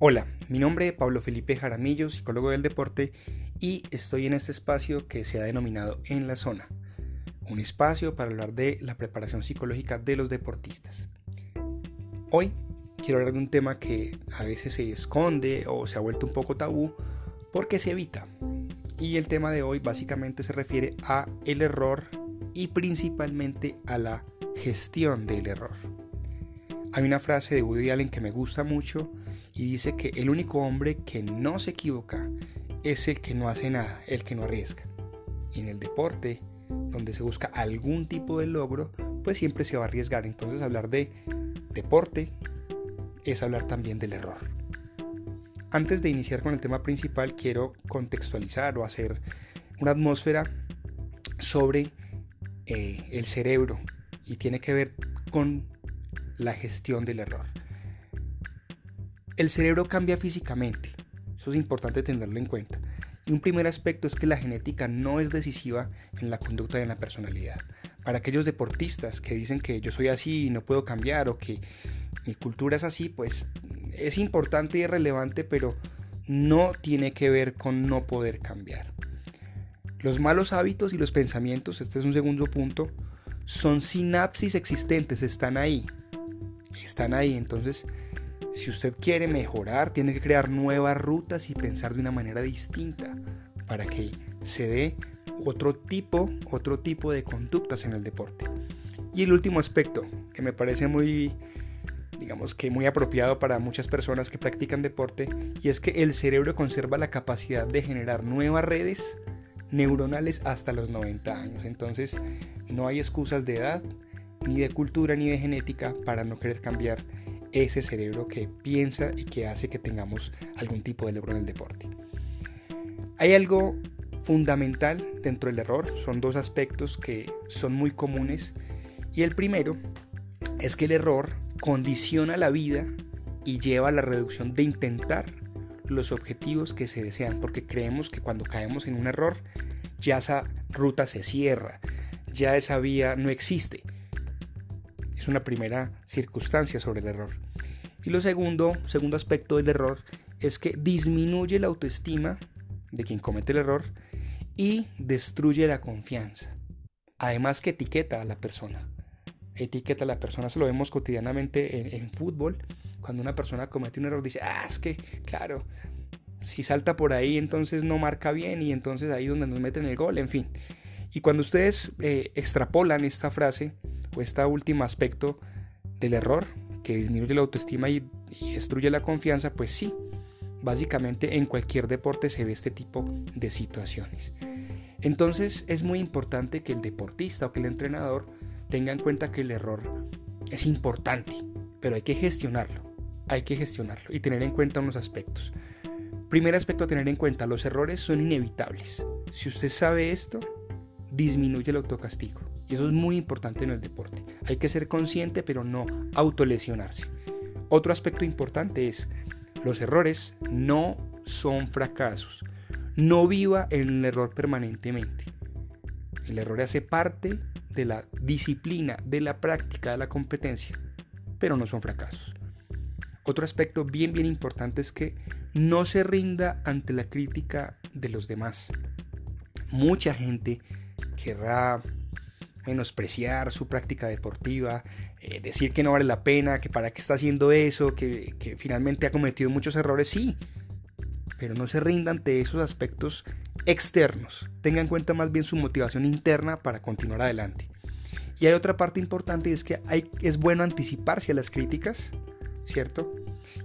Hola, mi nombre es Pablo Felipe Jaramillo, psicólogo del deporte, y estoy en este espacio que se ha denominado En la Zona, un espacio para hablar de la preparación psicológica de los deportistas. Hoy quiero hablar de un tema que a veces se esconde o se ha vuelto un poco tabú porque se evita. Y el tema de hoy básicamente se refiere a el error y principalmente a la gestión del error. Hay una frase de Woody Allen que me gusta mucho y dice que el único hombre que no se equivoca es el que no hace nada, el que no arriesga. Y en el deporte, donde se busca algún tipo de logro, pues siempre se va a arriesgar. Entonces hablar de deporte es hablar también del error. Antes de iniciar con el tema principal, quiero contextualizar o hacer una atmósfera sobre eh, el cerebro y tiene que ver con la gestión del error. El cerebro cambia físicamente, eso es importante tenerlo en cuenta. Y un primer aspecto es que la genética no es decisiva en la conducta y en la personalidad. Para aquellos deportistas que dicen que yo soy así y no puedo cambiar o que mi cultura es así, pues es importante y relevante, pero no tiene que ver con no poder cambiar. Los malos hábitos y los pensamientos, este es un segundo punto, son sinapsis existentes, están ahí. Están ahí, entonces si usted quiere mejorar, tiene que crear nuevas rutas y pensar de una manera distinta para que se dé otro tipo, otro tipo de conductas en el deporte. Y el último aspecto que me parece muy digamos que muy apropiado para muchas personas que practican deporte y es que el cerebro conserva la capacidad de generar nuevas redes neuronales hasta los 90 años. Entonces no hay excusas de edad, ni de cultura, ni de genética para no querer cambiar ese cerebro que piensa y que hace que tengamos algún tipo de logro en el deporte. Hay algo fundamental dentro del error, son dos aspectos que son muy comunes y el primero es que el error condiciona la vida y lleva a la reducción de intentar los objetivos que se desean, porque creemos que cuando caemos en un error ya esa ruta se cierra, ya esa vía no existe. Es una primera circunstancia sobre el error. Y lo segundo, segundo aspecto del error es que disminuye la autoestima de quien comete el error y destruye la confianza. Además que etiqueta a la persona. Etiqueta a la persona, eso lo vemos cotidianamente en, fútbol. Cuando una persona comete un error dice, ah, es que, claro, si salta por ahí entonces no marca bien y entonces ahí donde nos meten el gol, en fin. Y cuando ustedes eh, extrapolan esta frase este último aspecto del error, que disminuye la autoestima y, destruye la confianza, pues sí, básicamente en cualquier deporte se ve este tipo de situaciones. Entonces es muy importante que el deportista o que el entrenador tenga en cuenta que el error es importante, pero hay que gestionarlo, hay que gestionarlo y tener en cuenta unos aspectos. Primer aspecto a tener en cuenta, los errores son inevitables. Si usted sabe esto, disminuye el autocastigo. Y eso es muy importante en el deporte. Hay que ser consciente, pero no autolesionarse. Otro aspecto importante es, los errores no son fracasos. No viva en el error permanentemente. El error hace parte de la disciplina, de la práctica, de la competencia, pero no son fracasos. Otro aspecto bien, bien importante es que no se rinda ante la crítica de los demás. Mucha gente querrá menospreciar su práctica deportiva, eh, decir que no vale la pena, que para qué está haciendo eso, que, finalmente ha cometido muchos errores, sí, pero no se rinda ante esos aspectos externos. Tenga en cuenta más bien su motivación interna para continuar adelante. Y hay otra parte importante y es que es bueno anticiparse a las críticas, ¿cierto?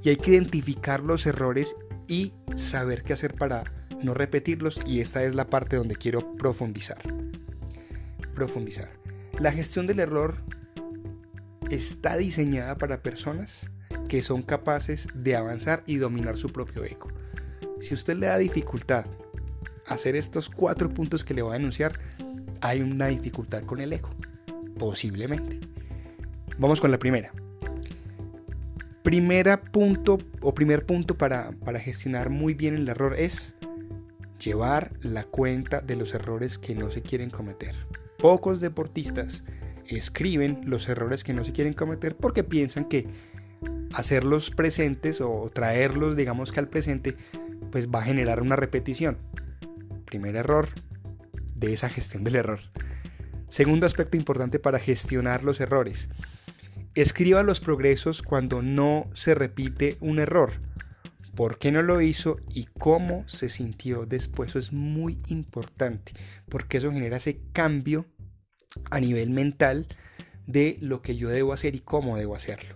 Y hay que identificar los errores y saber qué hacer para no repetirlos y esta es la parte donde quiero profundizar. Profundizar. La gestión del error está diseñada para personas que son capaces de avanzar y dominar su propio ego. Si usted le da dificultad a hacer estos cuatro puntos que le voy a enunciar, hay una dificultad con el ego. Posiblemente. Vamos con la primera primera punto o primer punto para, para gestionar muy bien el error es llevar la cuenta de los errores que no se quieren cometer. Pocos deportistas escriben los errores que no se quieren cometer porque piensan que hacerlos presentes o traerlos, digamos que al presente, pues va a generar una repetición. Primer error de esa gestión del error. Segundo aspecto importante para gestionar los errores. Escriba los progresos cuando no se repite un error. ¿Por qué no lo hizo y cómo se sintió después? Eso es muy importante porque eso genera ese cambio a nivel mental de lo que yo debo hacer y cómo debo hacerlo.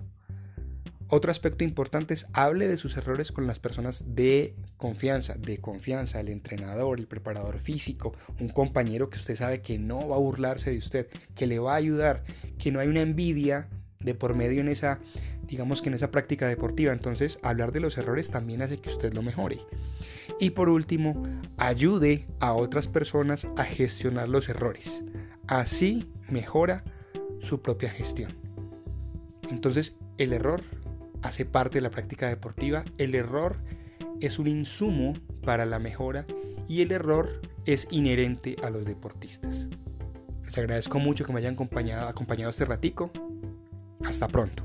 Otro aspecto importante es hable de sus errores con las personas de confianza, de confianza, el entrenador, el preparador físico, un compañero que usted sabe que no va a burlarse de usted, que le va a ayudar, que no hay una envidia de por medio en esa, digamos que en esa práctica deportiva. Entonces, hablar de los errores también hace que usted lo mejore. Y por último, ayude a otras personas a gestionar los errores. Así mejora su propia gestión. Entonces, el error hace parte de la práctica deportiva, el error es un insumo para la mejora y el error es inherente a los deportistas. Les agradezco mucho que me hayan acompañado, este ratico. Hasta pronto.